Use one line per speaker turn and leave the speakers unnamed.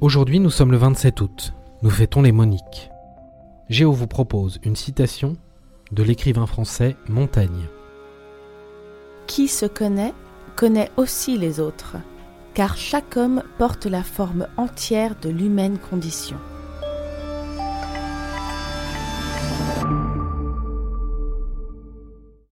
Aujourd'hui, nous sommes le 27 août. Nous fêtons les Moniques. Géo vous propose une citation de l'écrivain français Montaigne.
Qui se connaît, connaît aussi les autres, car chaque homme porte la forme entière de l'humaine condition.